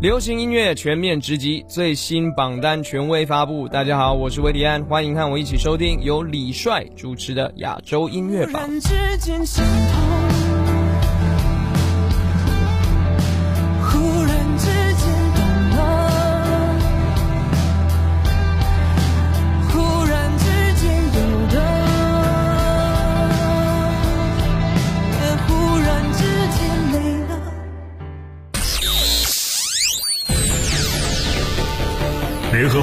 流行音乐全面直击，最新榜单权威发布。大家好，我是维迪安，欢迎和我一起收听由李帅主持的亚洲音乐榜。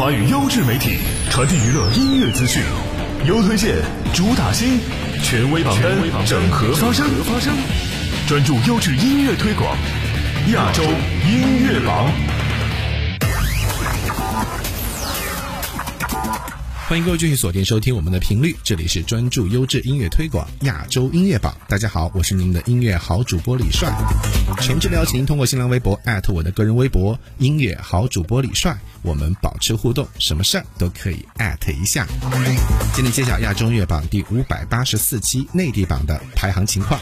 华语优质媒体，传递娱乐音乐资讯，优推荐，主打新，权威榜单，整合发声，专注优质音乐推广，亚洲音乐榜。欢迎各位继续锁定收听我们的频率，这里是专注优质音乐推广亚洲音乐榜。大家好，我是您的音乐好主播李帅。全职邀请通过新浪微博艾特我的个人微博音乐好主播李帅，我们保持互动，什么事儿都可以艾特一下。今天揭晓亚洲音乐榜第五百八十四期内地榜的排行情况。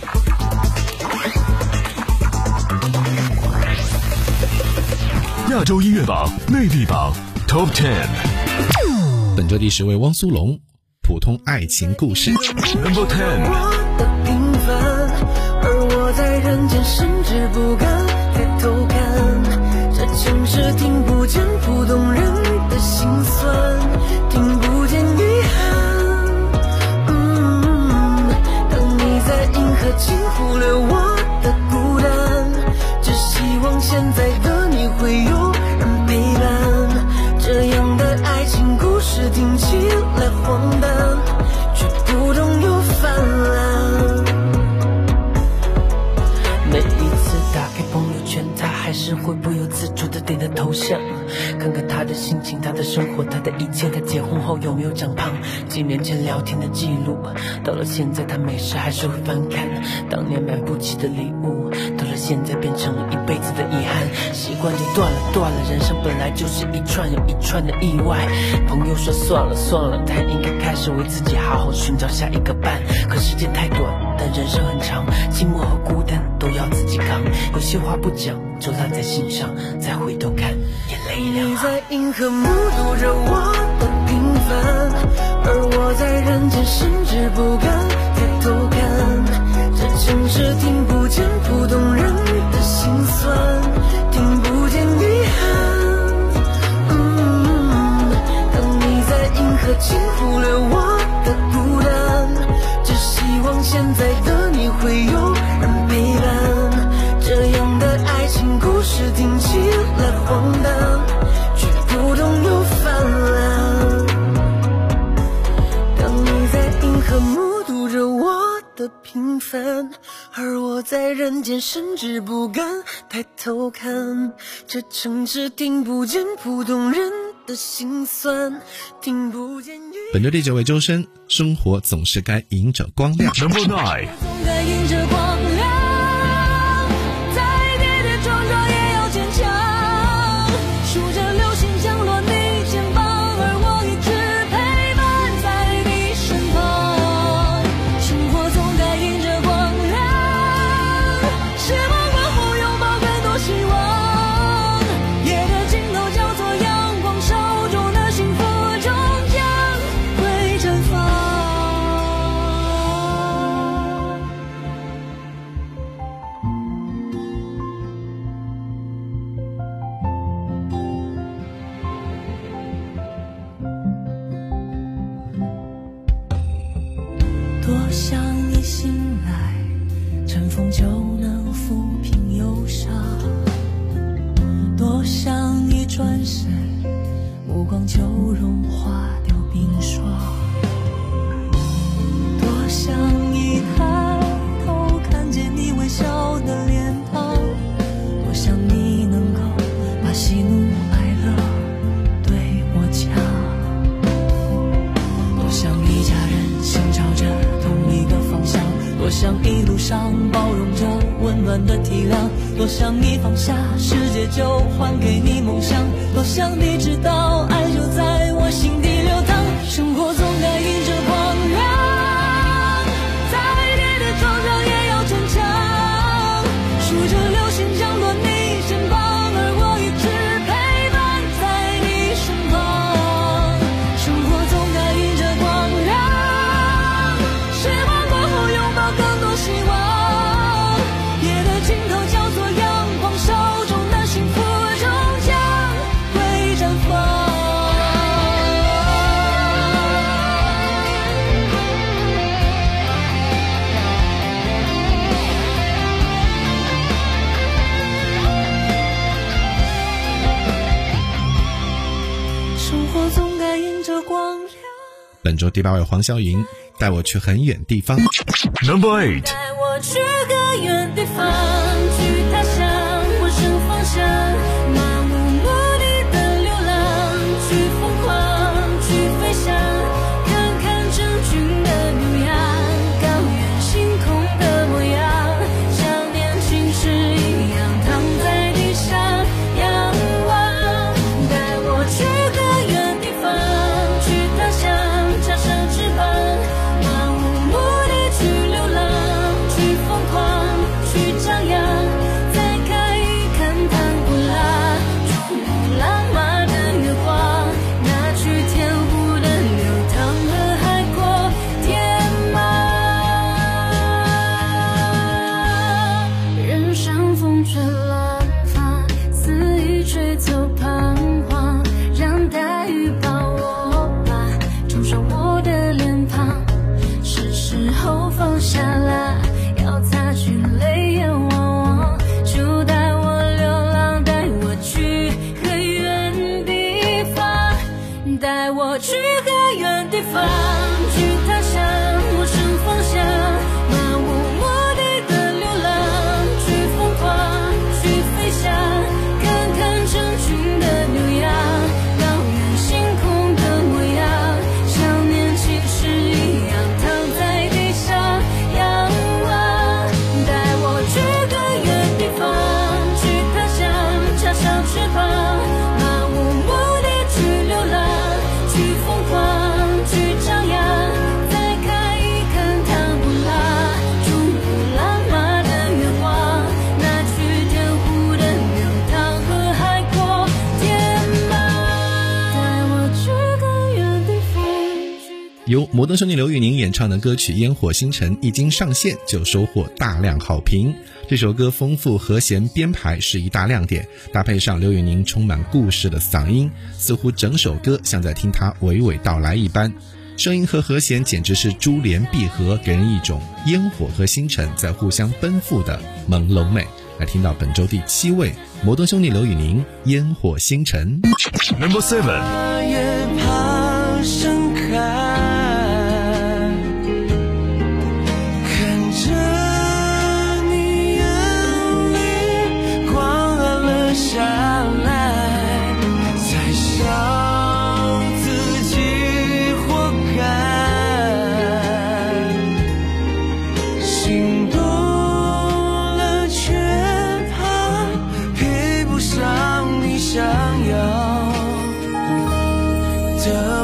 亚洲音乐榜内地榜 Top Ten。本周第十位，汪苏泷，《普通爱情故事》。Number ten。我的平凡，而我在人间甚至不敢抬头看。后有没有长胖？几年前聊天的记录，到了现在他没事还是会翻看当年买不起的礼物。到了现在变成了一辈子的遗憾，习惯就断了断了。人生本来就是一串又一串的意外。朋友说算了算了，他应该开始为自己好好寻找下一个伴。可时间太短，但人生很长，寂寞和孤单都要自己扛。有些话不讲，就烂在心上，再回头看，眼泪两行。你在银河目睹着我的平凡，而我在人间甚至不敢抬头看。这城市听不见普通人的心酸，听不见遗憾。嗯，当你在银河尽忽略我的孤单，只希望现在的你会有人陪伴。这样的爱情故事听起来荒诞，在人间甚至不敢抬头看。这城市听不见普通人的心酸，听不见。本周第九位周深，生活总是该迎着光亮。多想一路上包容着温暖的体谅，多想你放下世界就还给你梦想，多想你知道爱就在我心底流淌。本周第八位黄霄云，带我去很远地方。Number eight，带我去个远地方。摩登兄弟刘宇宁演唱的歌曲烟火星辰一经上线就收获大量好评这首歌丰富和弦编排是一大亮点搭配上刘宇宁充满故事的嗓音似乎整首歌像在听他娓娓道来一般声音和和弦简直是珠联璧合给人一种烟火和星辰在互相奔赴的朦胧美来听到本周第七位摩登兄弟刘宇宁烟火星辰 number seven. 我也怕 저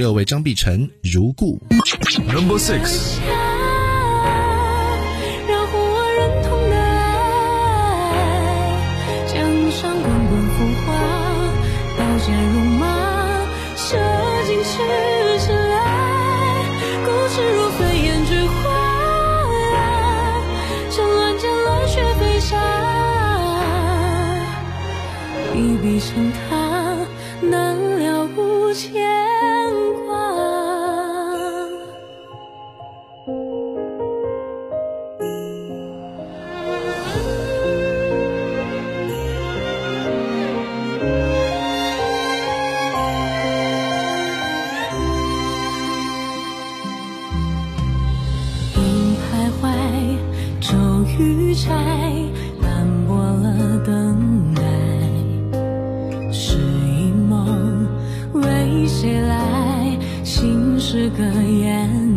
六位张碧晨，如故。Number six，让乎我认同的爱，江上滚滚浮华，刀剑如谁来？心是个砚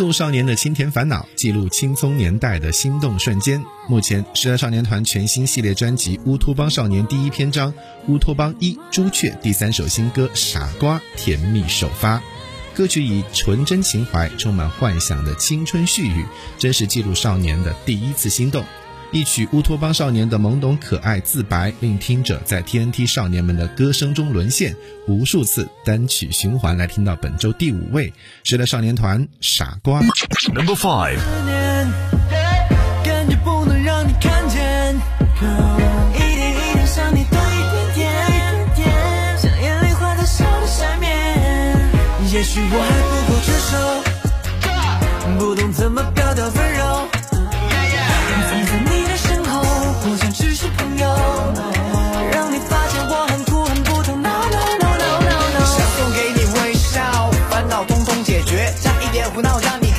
诉少年的清甜烦恼，记录青葱年代的心动瞬间。目前，时代少年团全新系列专辑《乌托邦少年》第一篇章《乌托邦一朱雀》第三首新歌《傻瓜》甜蜜首发。歌曲以纯真情怀、充满幻想的青春絮语，真实记录少年的第一次心动。一曲乌托邦少年的懵懂可爱自白，令听者在 TNT 少年们的歌声中沦陷，无数次单曲循环。来听到本周第五位，时代少年团《傻瓜》。Number five，念，感觉不能让你看见，一点一点想你多一点点，像眼泪化在手的下面。也许我还不够成熟，不懂怎么表达温柔。让你发现我很酷很不同。No no no no no no 想送给你微笑烦恼通通解决加一点胡闹让你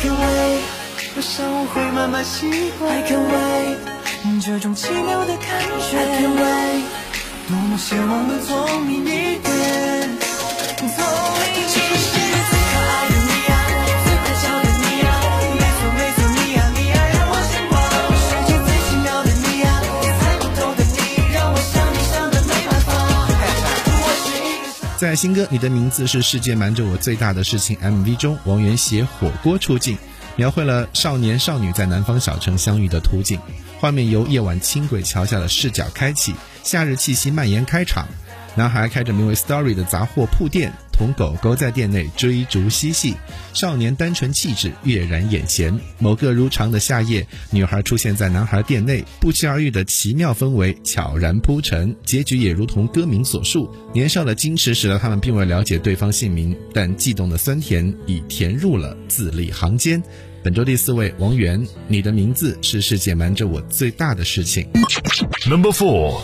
can wait，我想我会慢慢习惯。I can wait，这种奇妙的感觉。I can wait，多么希望能聪明一点，聪明一点。在新歌《你的名字是世界瞒着我最大的事情》MV 中，王源携火锅出镜，描绘了少年少女在南方小城相遇的图景。画面由夜晚轻轨桥下的视角开启，夏日气息蔓延开场。男孩开着名为 Story 的杂货铺店，同狗狗在店内追逐嬉戏，少年单纯气质跃然眼前。某个如常的夏夜，女孩出现在男孩店内，不期而遇的奇妙氛围悄然铺陈，结局也如同歌名所述。年少的矜持使得他们并未了解对方姓名，但悸动的酸甜已填入了字里行间。本周第四位，王源，你的名字是世界瞒着我最大的事情。Number four.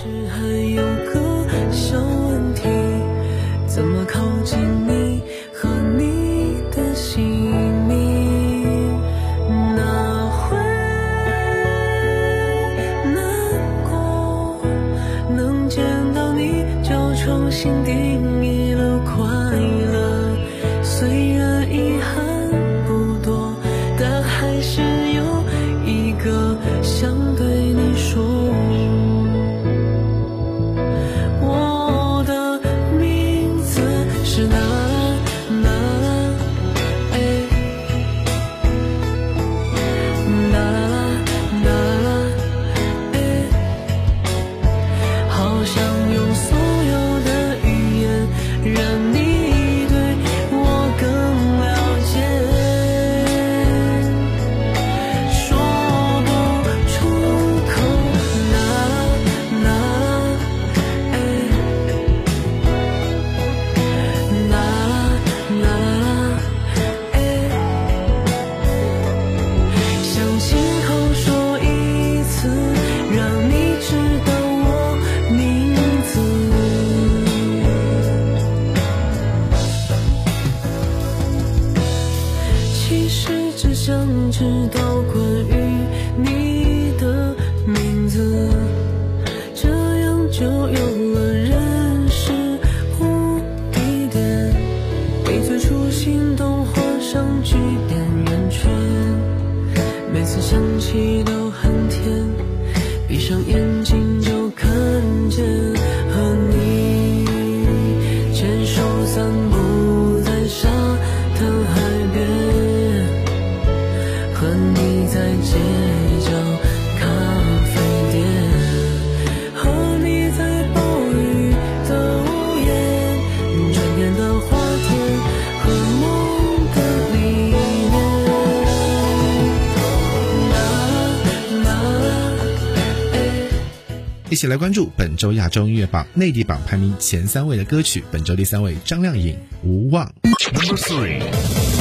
一起来关注本周亚洲音乐榜内地榜排名前三位的歌曲。本周第三位，张靓颖《无望》。Number three.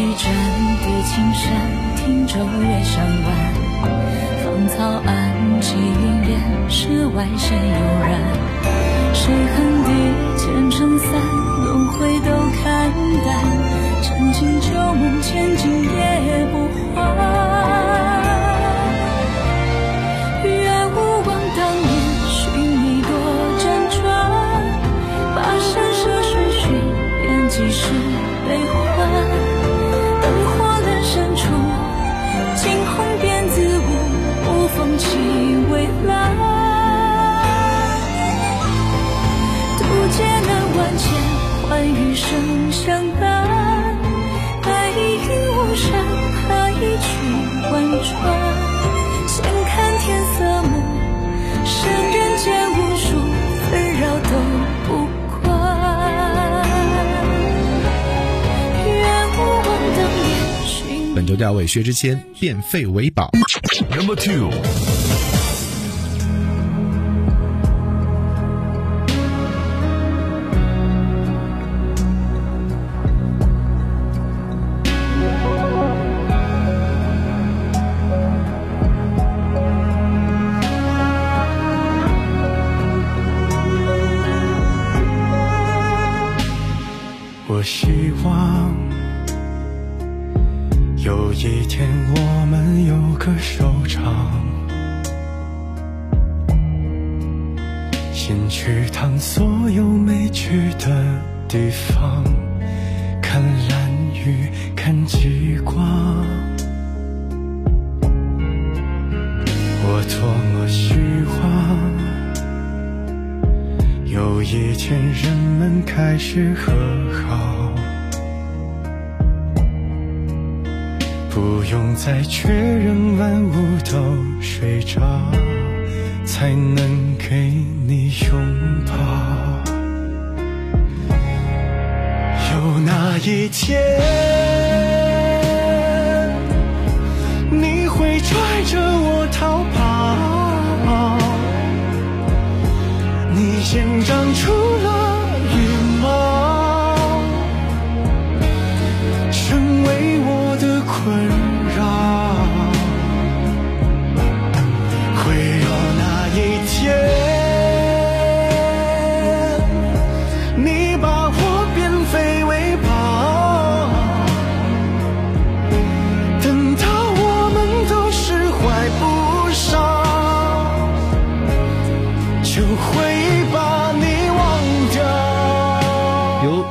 一盏，叠青山，听舟月上湾。芳草暗，寄云烟，世外仙悠然。谁恨地前尘散，轮回都看淡。曾经旧梦，千金也不换。生相伴，白云无声，何以去万川？闲看天色暮，剩人间无数纷扰都不管。愿无望的年轻。本周调为薛之谦，变废为宝。Number two。有一天我们有个收场，先去趟所有没去的地方，看蓝雨，看极光。我多么希望。有一天，人们开始和好，不用再确认万物都睡着，才能给你拥抱。有那一天，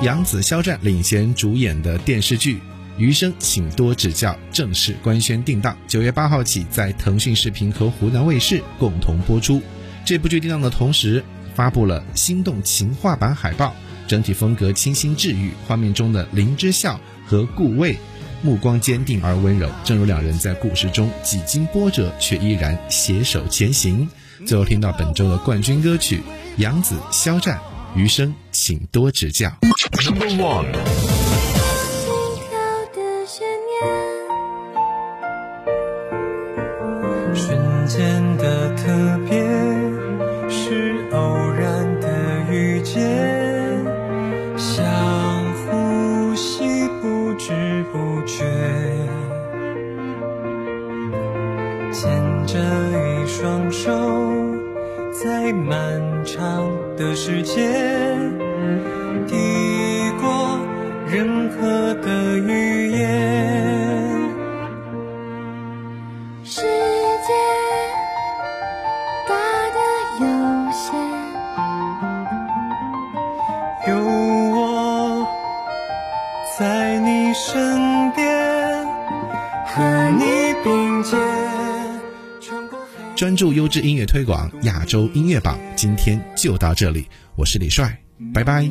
杨紫、肖战领衔主演的电视剧《余生，请多指教》正式官宣定档，九月八号起在腾讯视频和湖南卫视共同播出。这部剧定档的同时，发布了心动情话版海报，整体风格清新治愈，画面中的林之孝和顾魏。目光坚定而温柔，正如两人在故事中几经波折，却依然携手前行。最后听到本周的冠军歌曲，杨紫、肖战，《余生，请多指教》。Number one. 心跳的瞬间的特别，是偶然的遇见，像呼吸，不知不觉，牵着一双手，在漫长的世界，抵过任何的雨注优质音乐推广，亚洲音乐榜，今天就到这里。我是李帅，拜拜。